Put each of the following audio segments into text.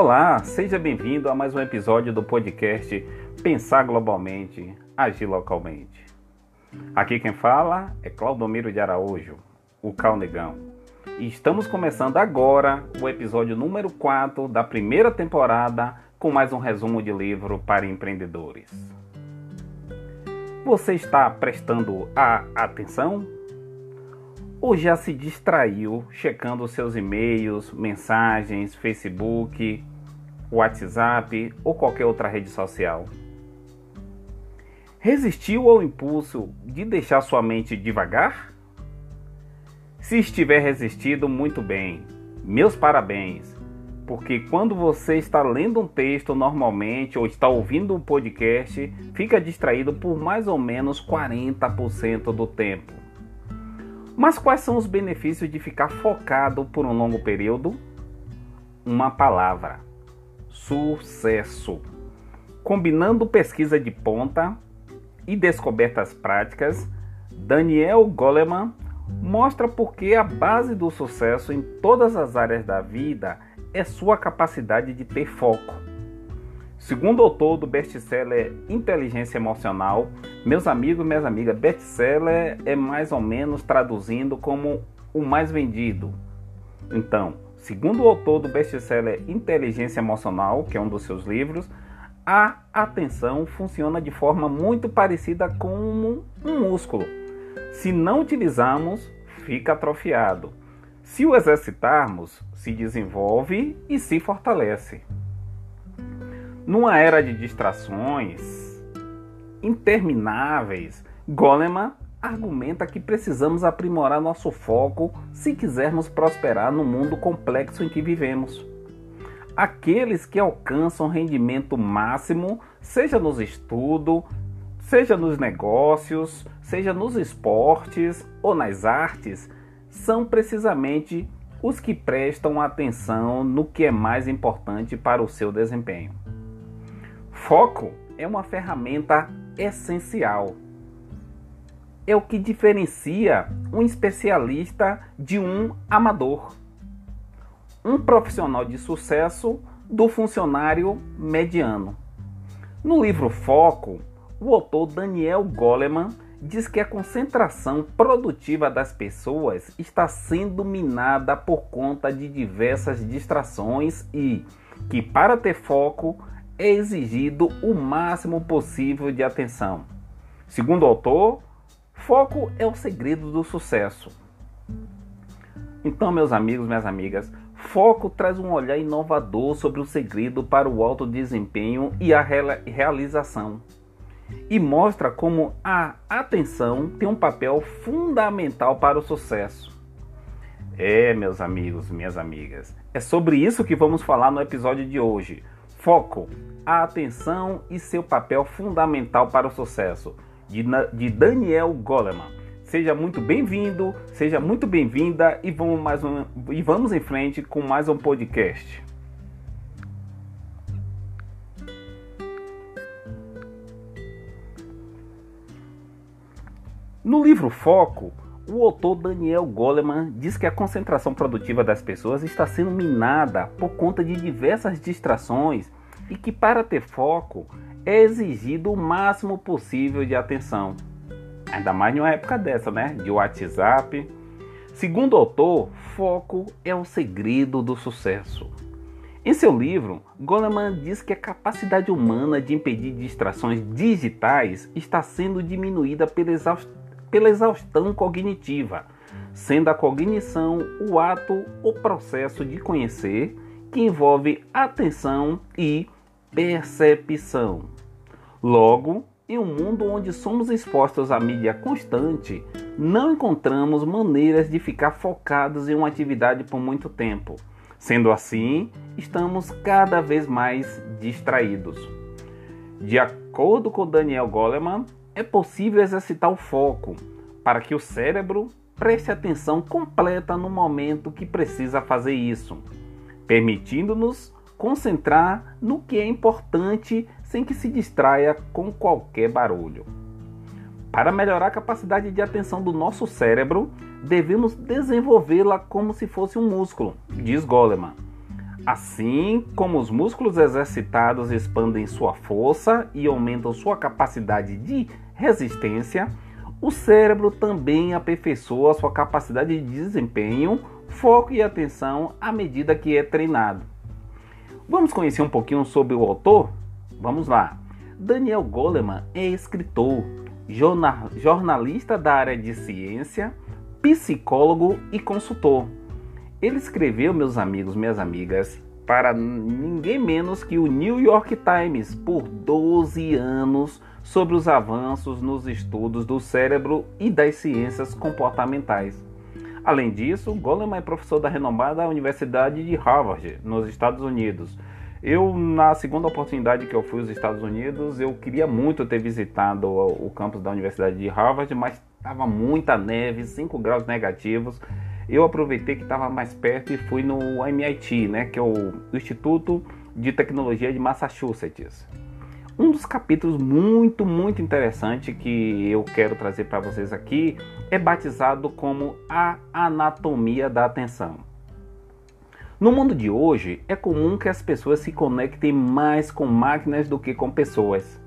Olá, seja bem-vindo a mais um episódio do podcast Pensar Globalmente, Agir Localmente. Aqui quem fala é Claudomiro de Araújo, o Calnegão. E estamos começando agora o episódio número 4 da primeira temporada com mais um resumo de livro para empreendedores. Você está prestando a atenção? Ou já se distraiu checando seus e-mails, mensagens, Facebook, WhatsApp ou qualquer outra rede social? Resistiu ao impulso de deixar sua mente devagar? Se estiver resistido, muito bem. Meus parabéns. Porque quando você está lendo um texto normalmente ou está ouvindo um podcast, fica distraído por mais ou menos 40% do tempo. Mas quais são os benefícios de ficar focado por um longo período? Uma palavra: sucesso. Combinando pesquisa de ponta e descobertas práticas, Daniel Goleman mostra por que a base do sucesso em todas as áreas da vida é sua capacidade de ter foco. Segundo autor do best-seller Inteligência Emocional, meus amigos e minhas amigas, best-seller é mais ou menos traduzindo como o mais vendido. Então, segundo o autor do best-seller Inteligência Emocional, que é um dos seus livros, a atenção funciona de forma muito parecida com um músculo. Se não utilizarmos, fica atrofiado. Se o exercitarmos, se desenvolve e se fortalece. Numa era de distrações intermináveis, Goleman argumenta que precisamos aprimorar nosso foco se quisermos prosperar no mundo complexo em que vivemos. Aqueles que alcançam rendimento máximo, seja nos estudos, seja nos negócios, seja nos esportes ou nas artes, são precisamente os que prestam atenção no que é mais importante para o seu desempenho. Foco é uma ferramenta essencial. É o que diferencia um especialista de um amador, um profissional de sucesso do funcionário mediano. No livro Foco, o autor Daniel Goleman diz que a concentração produtiva das pessoas está sendo minada por conta de diversas distrações e que, para ter foco, é exigido o máximo possível de atenção. Segundo o autor, foco é o segredo do sucesso. Então, meus amigos, minhas amigas, foco traz um olhar inovador sobre o segredo para o alto desempenho e a realização e mostra como a atenção tem um papel fundamental para o sucesso. É, meus amigos, minhas amigas, é sobre isso que vamos falar no episódio de hoje. Foco, a atenção e seu papel fundamental para o sucesso, de, de Daniel Goleman. Seja muito bem-vindo, seja muito bem-vinda e vamos mais um, e vamos em frente com mais um podcast. No livro Foco, o autor Daniel Goleman diz que a concentração produtiva das pessoas está sendo minada por conta de diversas distrações e que para ter foco é exigido o máximo possível de atenção. Ainda mais em uma época dessa, né? De WhatsApp. Segundo o autor, foco é o segredo do sucesso. Em seu livro, Goleman diz que a capacidade humana de impedir distrações digitais está sendo diminuída pela pela exaustão cognitiva, sendo a cognição o ato ou processo de conhecer que envolve atenção e percepção. Logo, em um mundo onde somos expostos à mídia constante, não encontramos maneiras de ficar focados em uma atividade por muito tempo. Sendo assim, estamos cada vez mais distraídos. De acordo com Daniel Goleman, é possível exercitar o foco para que o cérebro preste atenção completa no momento que precisa fazer isso, permitindo-nos concentrar no que é importante sem que se distraia com qualquer barulho. Para melhorar a capacidade de atenção do nosso cérebro, devemos desenvolvê-la como se fosse um músculo, diz Goleman. Assim como os músculos exercitados expandem sua força e aumentam sua capacidade de resistência, o cérebro também aperfeiçoa sua capacidade de desempenho, foco e atenção à medida que é treinado. Vamos conhecer um pouquinho sobre o autor? Vamos lá. Daniel Goleman é escritor, jornalista da área de ciência, psicólogo e consultor. Ele escreveu, meus amigos, minhas amigas, para ninguém menos que o New York Times por 12 anos sobre os avanços nos estudos do cérebro e das ciências comportamentais. Além disso, Goleman é professor da renomada Universidade de Harvard, nos Estados Unidos. Eu, na segunda oportunidade que eu fui aos Estados Unidos, eu queria muito ter visitado o campus da Universidade de Harvard, mas estava muita neve, 5 graus negativos. Eu aproveitei que estava mais perto e fui no MIT, né, que é o Instituto de Tecnologia de Massachusetts. Um dos capítulos muito, muito interessante que eu quero trazer para vocês aqui é batizado como a anatomia da atenção. No mundo de hoje, é comum que as pessoas se conectem mais com máquinas do que com pessoas.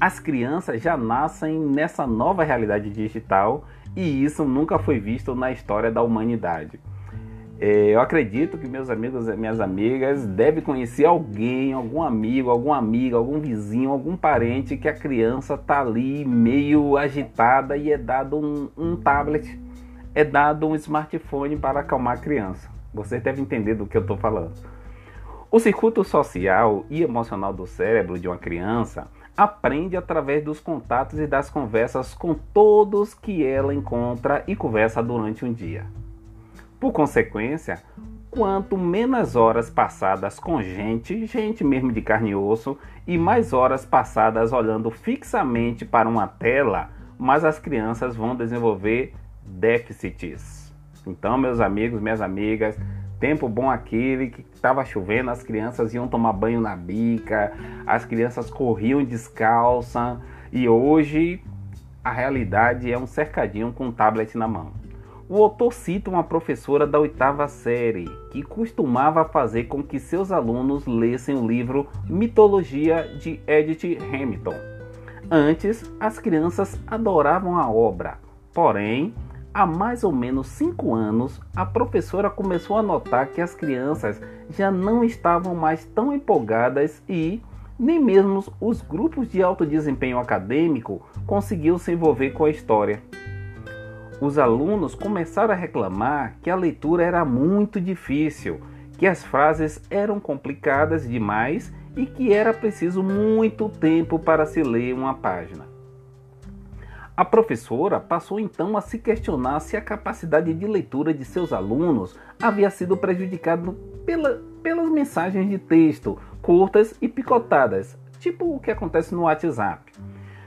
As crianças já nascem nessa nova realidade digital e isso nunca foi visto na história da humanidade. É, eu acredito que meus amigos e minhas amigas devem conhecer alguém, algum amigo, alguma amiga, algum vizinho, algum parente que a criança tá ali meio agitada e é dado um, um tablet, é dado um smartphone para acalmar a criança. Vocês devem entender do que eu estou falando. O circuito social e emocional do cérebro de uma criança aprende através dos contatos e das conversas com todos que ela encontra e conversa durante um dia. Por consequência, quanto menos horas passadas com gente, gente mesmo de carne e osso, e mais horas passadas olhando fixamente para uma tela, mais as crianças vão desenvolver déficits. Então, meus amigos, minhas amigas, tempo bom aquele que estava chovendo, as crianças iam tomar banho na bica, as crianças corriam descalça, e hoje a realidade é um cercadinho com um tablet na mão. O autor cita uma professora da oitava série que costumava fazer com que seus alunos lessem o livro Mitologia de Edith Hamilton. Antes, as crianças adoravam a obra, porém, há mais ou menos cinco anos, a professora começou a notar que as crianças já não estavam mais tão empolgadas e nem mesmo os grupos de alto desempenho acadêmico conseguiam se envolver com a história os alunos começaram a reclamar que a leitura era muito difícil, que as frases eram complicadas demais e que era preciso muito tempo para se ler uma página. A professora passou então a se questionar se a capacidade de leitura de seus alunos havia sido prejudicada pela, pelas mensagens de texto curtas e picotadas, tipo o que acontece no WhatsApp.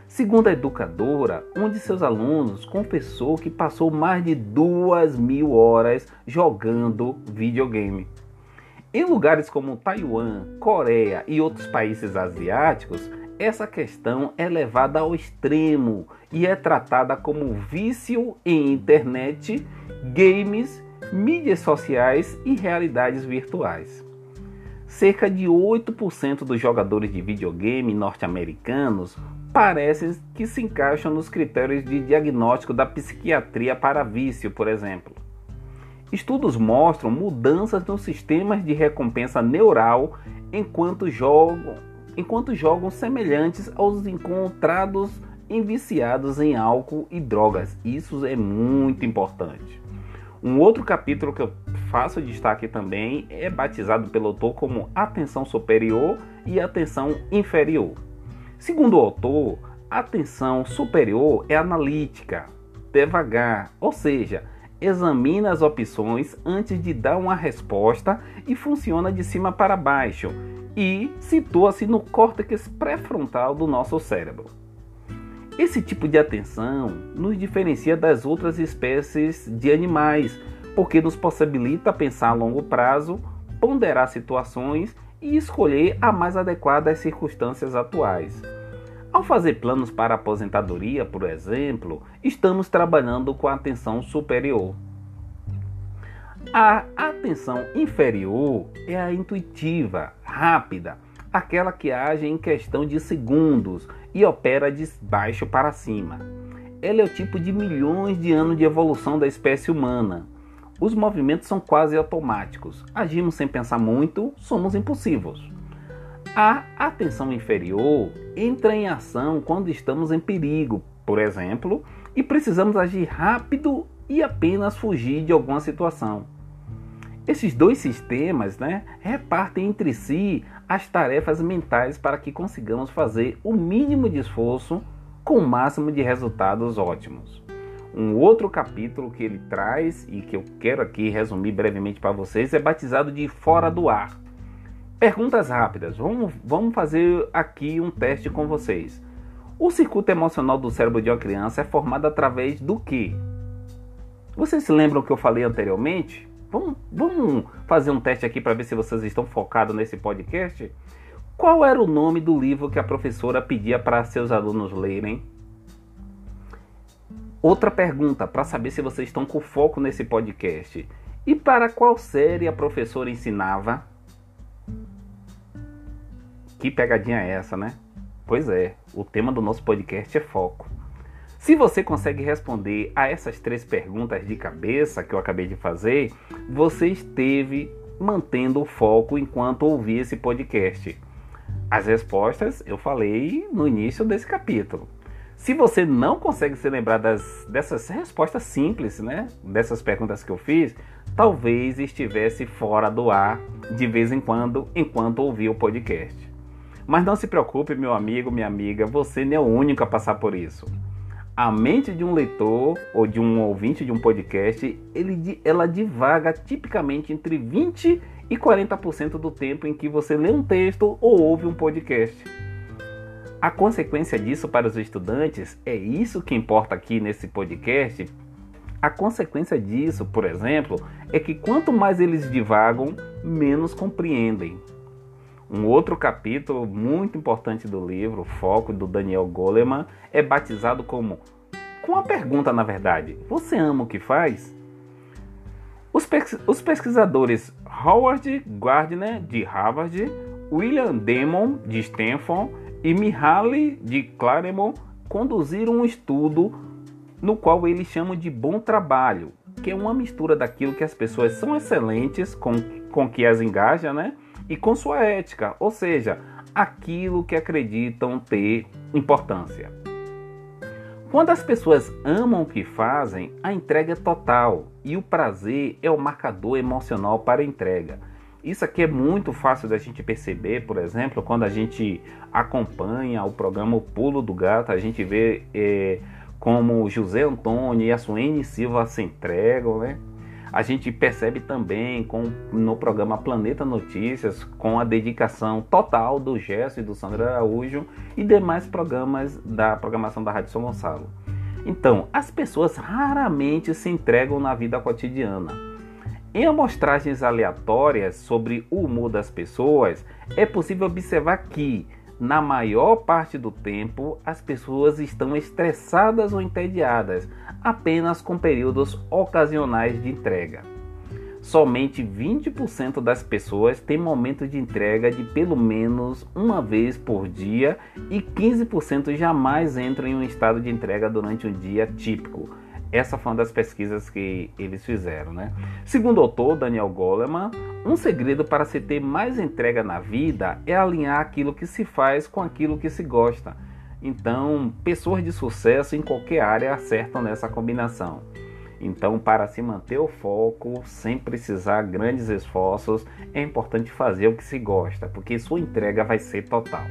Segundo a educadora, um de seus alunos confessou que passou mais de duas mil horas jogando videogame. Em lugares como Taiwan, Coreia e outros países asiáticos, essa questão é levada ao extremo e é tratada como vício em internet, games, mídias sociais e realidades virtuais. Cerca de 8% dos jogadores de videogame norte-americanos parecem que se encaixam nos critérios de diagnóstico da psiquiatria para vício, por exemplo. Estudos mostram mudanças nos sistemas de recompensa neural enquanto jogam, enquanto jogam semelhantes aos encontrados em viciados em álcool e drogas. Isso é muito importante. Um outro capítulo que eu faço destaque também é batizado pelo autor como atenção superior e atenção inferior. Segundo o autor, a atenção superior é analítica, devagar, ou seja, examina as opções antes de dar uma resposta e funciona de cima para baixo e situa-se no córtex pré-frontal do nosso cérebro. Esse tipo de atenção nos diferencia das outras espécies de animais, porque nos possibilita pensar a longo prazo, ponderar situações e escolher a mais adequada às circunstâncias atuais. Ao fazer planos para aposentadoria, por exemplo, estamos trabalhando com a atenção superior. A atenção inferior é a intuitiva, rápida, aquela que age em questão de segundos e opera de baixo para cima. Ela é o tipo de milhões de anos de evolução da espécie humana. Os movimentos são quase automáticos. Agimos sem pensar muito, somos impulsivos. A atenção inferior entra em ação quando estamos em perigo, por exemplo, e precisamos agir rápido e apenas fugir de alguma situação. Esses dois sistemas né, repartem entre si as tarefas mentais para que consigamos fazer o mínimo de esforço com o máximo de resultados ótimos. Um outro capítulo que ele traz e que eu quero aqui resumir brevemente para vocês é batizado de Fora do Ar. Perguntas rápidas. Vamos, vamos fazer aqui um teste com vocês. O circuito emocional do cérebro de uma criança é formado através do que? Vocês se lembram que eu falei anteriormente? Vamos, vamos fazer um teste aqui para ver se vocês estão focados nesse podcast. Qual era o nome do livro que a professora pedia para seus alunos lerem? Outra pergunta para saber se vocês estão com foco nesse podcast. E para qual série a professora ensinava? Que pegadinha é essa, né? Pois é, o tema do nosso podcast é foco. Se você consegue responder a essas três perguntas de cabeça que eu acabei de fazer, você esteve mantendo o foco enquanto ouvia esse podcast. As respostas eu falei no início desse capítulo. Se você não consegue se lembrar das, dessas respostas simples, né? Dessas perguntas que eu fiz, talvez estivesse fora do ar de vez em quando enquanto ouvia o podcast. Mas não se preocupe, meu amigo, minha amiga, você não é o único a passar por isso. A mente de um leitor ou de um ouvinte de um podcast, ele, ela divaga tipicamente entre 20 e 40% do tempo em que você lê um texto ou ouve um podcast. A consequência disso para os estudantes é isso que importa aqui nesse podcast. A consequência disso, por exemplo, é que quanto mais eles divagam, menos compreendem. Um outro capítulo muito importante do livro, Foco, do Daniel Goleman, é batizado como com a pergunta, na verdade: Você ama o que faz? Os, os pesquisadores Howard Gardner, de Harvard, William Demon, de Stanford, e Mihaly, de Claremont, conduziram um estudo no qual eles chamam de bom trabalho, que é uma mistura daquilo que as pessoas são excelentes, com, com que as engaja, né? e com sua ética, ou seja, aquilo que acreditam ter importância. Quando as pessoas amam o que fazem, a entrega é total e o prazer é o marcador emocional para a entrega. Isso aqui é muito fácil da gente perceber, por exemplo, quando a gente acompanha o programa O Pulo do Gato, a gente vê é, como José Antônio e a Suene Silva se entregam, né? A gente percebe também com, no programa Planeta Notícias, com a dedicação total do Gerson e do Sandro Araújo e demais programas da programação da Rádio São Gonçalo. Então, as pessoas raramente se entregam na vida cotidiana. Em amostragens aleatórias sobre o humor das pessoas, é possível observar que, na maior parte do tempo, as pessoas estão estressadas ou entediadas, apenas com períodos ocasionais de entrega. Somente 20% das pessoas têm momento de entrega de pelo menos uma vez por dia e 15% jamais entram em um estado de entrega durante um dia típico. Essa foi uma das pesquisas que eles fizeram, né? Segundo o autor Daniel Goleman, um segredo para se ter mais entrega na vida é alinhar aquilo que se faz com aquilo que se gosta. Então, pessoas de sucesso em qualquer área acertam nessa combinação. Então, para se manter o foco sem precisar grandes esforços, é importante fazer o que se gosta, porque sua entrega vai ser total.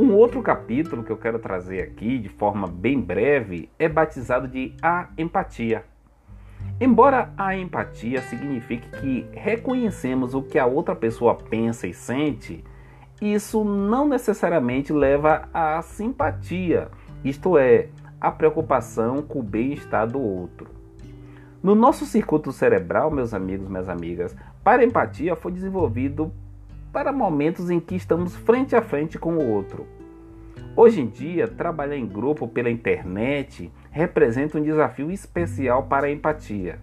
Um outro capítulo que eu quero trazer aqui de forma bem breve é batizado de A Empatia. Embora a empatia signifique que reconhecemos o que a outra pessoa pensa e sente, isso não necessariamente leva à simpatia, isto é, a preocupação com o bem-estar do outro. No nosso circuito cerebral, meus amigos, minhas amigas, para empatia foi desenvolvido para momentos em que estamos frente a frente com o outro. Hoje em dia, trabalhar em grupo pela internet representa um desafio especial para a empatia.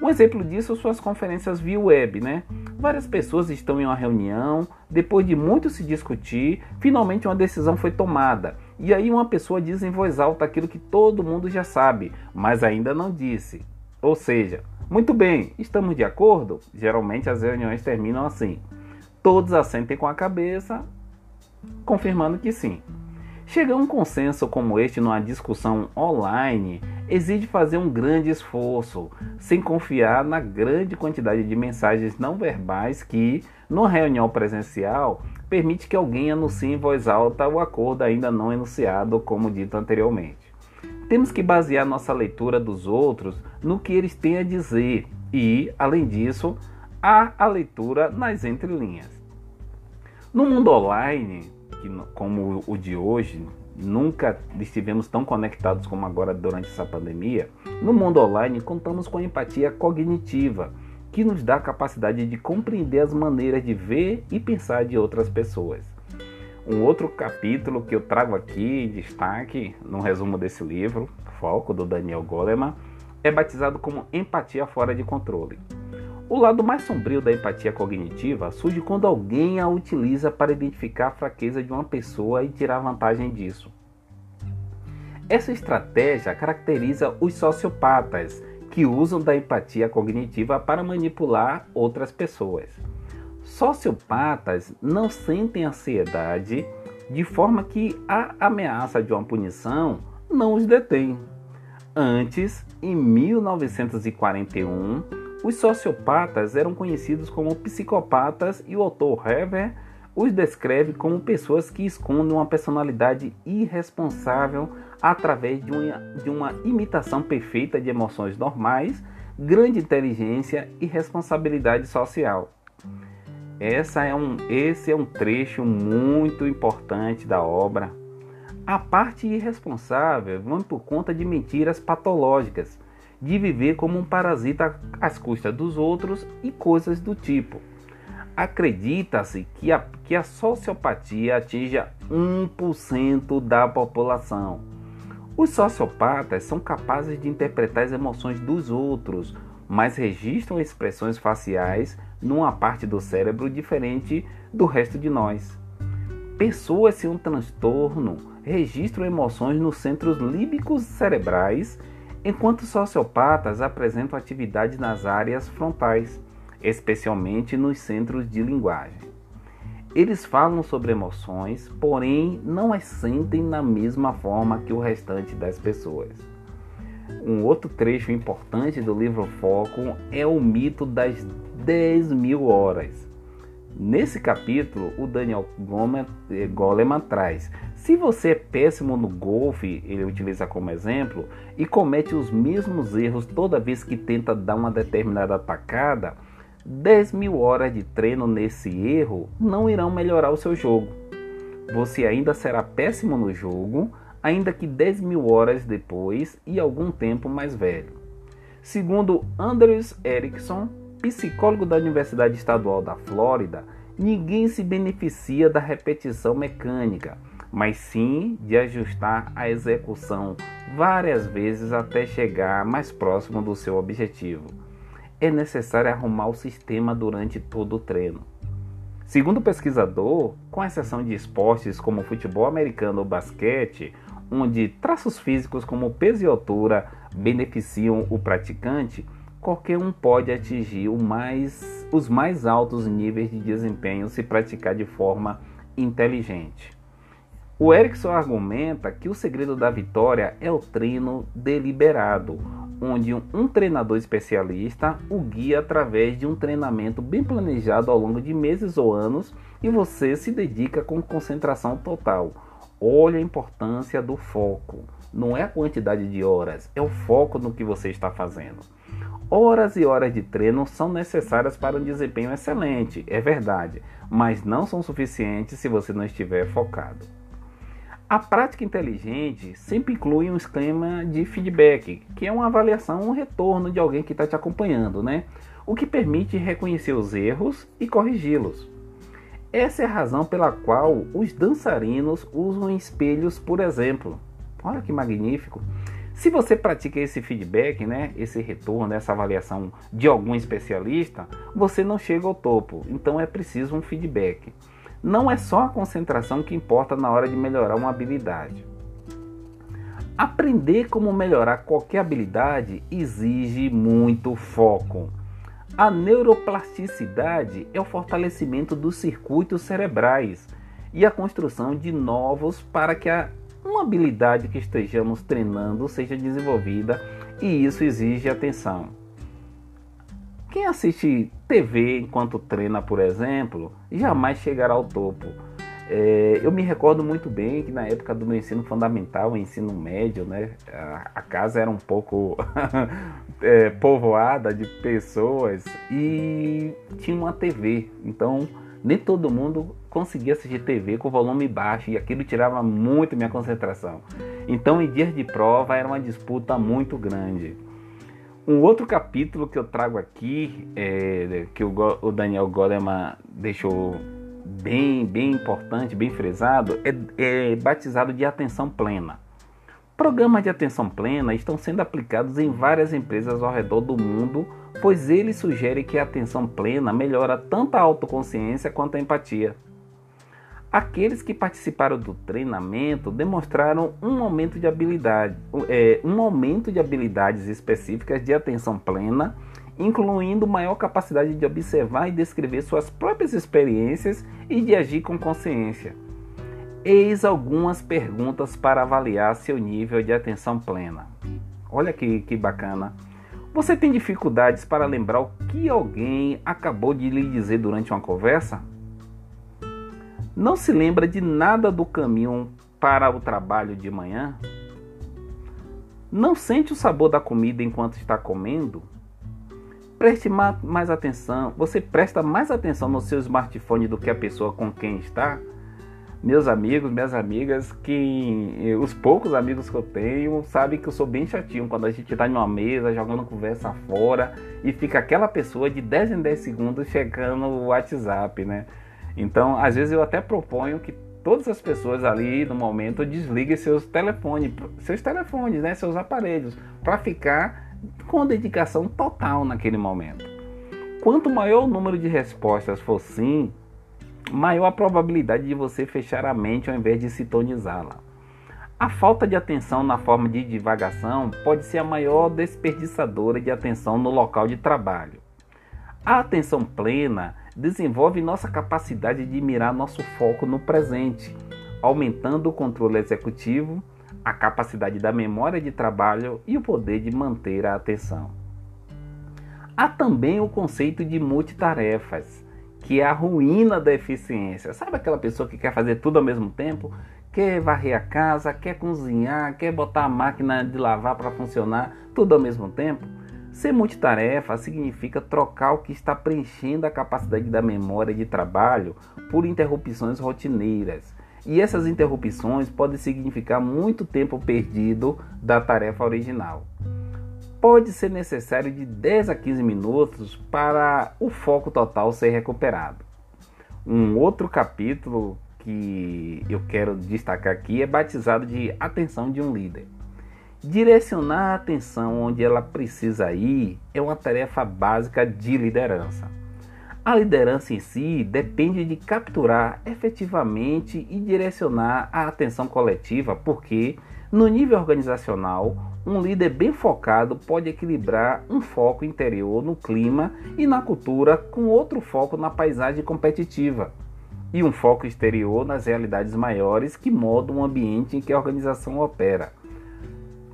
Um exemplo disso são as conferências via web, né? Várias pessoas estão em uma reunião, depois de muito se discutir, finalmente uma decisão foi tomada. E aí uma pessoa diz em voz alta aquilo que todo mundo já sabe, mas ainda não disse. Ou seja, muito bem, estamos de acordo? Geralmente as reuniões terminam assim. Todos assentem com a cabeça, confirmando que sim. Chegar a um consenso como este numa discussão online exige fazer um grande esforço, sem confiar na grande quantidade de mensagens não verbais que, numa reunião presencial, permite que alguém anuncie em voz alta o acordo ainda não enunciado, como dito anteriormente. Temos que basear nossa leitura dos outros no que eles têm a dizer e, além disso, há a leitura nas entrelinhas. No mundo online, que, como o de hoje, nunca estivemos tão conectados como agora durante essa pandemia, no mundo online contamos com a empatia cognitiva, que nos dá a capacidade de compreender as maneiras de ver e pensar de outras pessoas. Um outro capítulo que eu trago aqui em destaque no resumo desse livro, Foco, do Daniel Goleman, é batizado como Empatia Fora de Controle. O lado mais sombrio da empatia cognitiva surge quando alguém a utiliza para identificar a fraqueza de uma pessoa e tirar vantagem disso. Essa estratégia caracteriza os sociopatas, que usam da empatia cognitiva para manipular outras pessoas. Sociopatas não sentem ansiedade, de forma que a ameaça de uma punição não os detém. Antes, em 1941, os sociopatas eram conhecidos como psicopatas e o autor Hever os descreve como pessoas que escondem uma personalidade irresponsável através de uma, de uma imitação perfeita de emoções normais, grande inteligência e responsabilidade social. Essa é um, esse é um trecho muito importante da obra. A parte irresponsável vem por conta de mentiras patológicas de viver como um parasita às custas dos outros e coisas do tipo. Acredita-se que a, que a sociopatia atinja 1% da população. Os sociopatas são capazes de interpretar as emoções dos outros, mas registram expressões faciais numa parte do cérebro diferente do resto de nós. Pessoas sem um transtorno registram emoções nos centros líbicos cerebrais enquanto sociopatas apresentam atividade nas áreas frontais, especialmente nos centros de linguagem. Eles falam sobre emoções, porém não as sentem na mesma forma que o restante das pessoas. Um outro trecho importante do livro Foco é o mito das 10 mil horas. Nesse capítulo, o Daniel Goleman traz se você é péssimo no golfe, ele utiliza como exemplo, e comete os mesmos erros toda vez que tenta dar uma determinada atacada, 10 mil horas de treino nesse erro não irão melhorar o seu jogo. Você ainda será péssimo no jogo, ainda que 10 mil horas depois e algum tempo mais velho. Segundo Andrews Erickson, psicólogo da Universidade Estadual da Flórida, ninguém se beneficia da repetição mecânica mas sim de ajustar a execução várias vezes até chegar mais próximo do seu objetivo. É necessário arrumar o sistema durante todo o treino. Segundo o pesquisador, com exceção de esportes como futebol americano ou basquete, onde traços físicos como peso e altura beneficiam o praticante, qualquer um pode atingir mais, os mais altos níveis de desempenho se praticar de forma inteligente. O Erickson argumenta que o segredo da vitória é o treino deliberado, onde um treinador especialista o guia através de um treinamento bem planejado ao longo de meses ou anos e você se dedica com concentração total. Olha a importância do foco. Não é a quantidade de horas, é o foco no que você está fazendo. Horas e horas de treino são necessárias para um desempenho excelente, é verdade, mas não são suficientes se você não estiver focado. A prática inteligente sempre inclui um esquema de feedback, que é uma avaliação, um retorno de alguém que está te acompanhando, né? O que permite reconhecer os erros e corrigi-los. Essa é a razão pela qual os dançarinos usam espelhos, por exemplo. Olha que magnífico! Se você pratica esse feedback, né, esse retorno, essa avaliação de algum especialista, você não chega ao topo. Então é preciso um feedback. Não é só a concentração que importa na hora de melhorar uma habilidade. Aprender como melhorar qualquer habilidade exige muito foco. A neuroplasticidade é o fortalecimento dos circuitos cerebrais e a construção de novos para que a uma habilidade que estejamos treinando seja desenvolvida e isso exige atenção. Quem assiste TV enquanto treina, por exemplo, jamais chegará ao topo. É, eu me recordo muito bem que na época do meu ensino fundamental, ensino médio, né, a, a casa era um pouco é, povoada de pessoas e tinha uma TV. Então nem todo mundo conseguia assistir TV com volume baixo e aquilo tirava muito minha concentração. Então, em dias de prova, era uma disputa muito grande. Um outro capítulo que eu trago aqui, é, que o, o Daniel Goleman deixou bem, bem importante, bem frisado, é, é batizado de atenção plena. Programas de atenção plena estão sendo aplicados em várias empresas ao redor do mundo, pois ele sugere que a atenção plena melhora tanto a autoconsciência quanto a empatia. Aqueles que participaram do treinamento demonstraram um aumento de habilidade, é, um aumento de habilidades específicas de atenção plena, incluindo maior capacidade de observar e descrever suas próprias experiências e de agir com consciência. Eis algumas perguntas para avaliar seu nível de atenção plena. Olha que, que bacana. Você tem dificuldades para lembrar o que alguém acabou de lhe dizer durante uma conversa? Não se lembra de nada do caminho para o trabalho de manhã? Não sente o sabor da comida enquanto está comendo? Preste mais atenção. Você presta mais atenção no seu smartphone do que a pessoa com quem está? meus amigos, minhas amigas, que eh, os poucos amigos que eu tenho sabem que eu sou bem chatinho quando a gente está em uma mesa jogando conversa fora e fica aquela pessoa de 10 em 10 segundos checando o WhatsApp, né? Então, às vezes eu até proponho que todas as pessoas ali no momento desliguem seus telefones, seus telefones, né, seus aparelhos, para ficar com dedicação total naquele momento. Quanto maior o número de respostas for sim, maior a probabilidade de você fechar a mente ao invés de sintonizá-la. A falta de atenção na forma de divagação pode ser a maior desperdiçadora de atenção no local de trabalho. A atenção plena desenvolve nossa capacidade de mirar nosso foco no presente, aumentando o controle executivo, a capacidade da memória de trabalho e o poder de manter a atenção. Há também o conceito de multitarefas que é a ruína da eficiência. Sabe aquela pessoa que quer fazer tudo ao mesmo tempo? Quer varrer a casa, quer cozinhar, quer botar a máquina de lavar para funcionar, tudo ao mesmo tempo? Ser multitarefa significa trocar o que está preenchendo a capacidade da memória de trabalho por interrupções rotineiras. E essas interrupções podem significar muito tempo perdido da tarefa original pode ser necessário de 10 a 15 minutos para o foco total ser recuperado. Um outro capítulo que eu quero destacar aqui é batizado de Atenção de um Líder. Direcionar a atenção onde ela precisa ir é uma tarefa básica de liderança. A liderança em si depende de capturar efetivamente e direcionar a atenção coletiva, porque no nível organizacional, um líder bem focado pode equilibrar um foco interior no clima e na cultura com outro foco na paisagem competitiva e um foco exterior nas realidades maiores que moldam o ambiente em que a organização opera.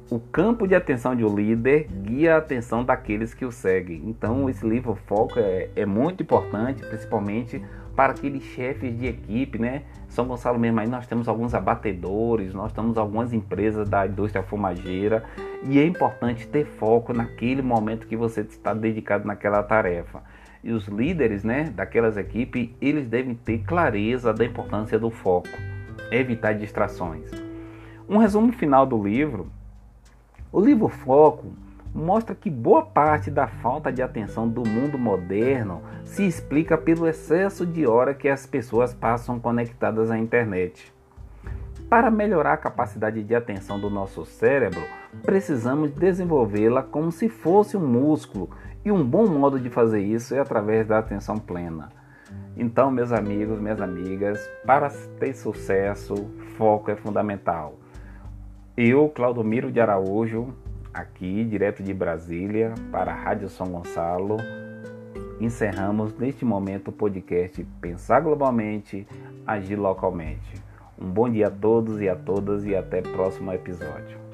O campo de atenção de um líder guia a atenção daqueles que o seguem. Então, esse livro Foco é, é muito importante, principalmente para aqueles chefes de equipe, né? São Gonçalo mesmo aí nós temos alguns abatedores, nós temos algumas empresas da indústria fumageira e é importante ter foco naquele momento que você está dedicado naquela tarefa. E os líderes, né, daquelas equipes, eles devem ter clareza da importância do foco, evitar distrações. Um resumo final do livro. O livro Foco mostra que boa parte da falta de atenção do mundo moderno se explica pelo excesso de hora que as pessoas passam conectadas à internet. Para melhorar a capacidade de atenção do nosso cérebro, precisamos desenvolvê-la como se fosse um músculo, e um bom modo de fazer isso é através da atenção plena. Então, meus amigos, minhas amigas, para ter sucesso, foco é fundamental. Eu, Claudomiro de Araújo, aqui, direto de Brasília, para a Rádio São Gonçalo, encerramos neste momento o podcast Pensar Globalmente, Agir Localmente. Um bom dia a todos e a todas e até o próximo episódio.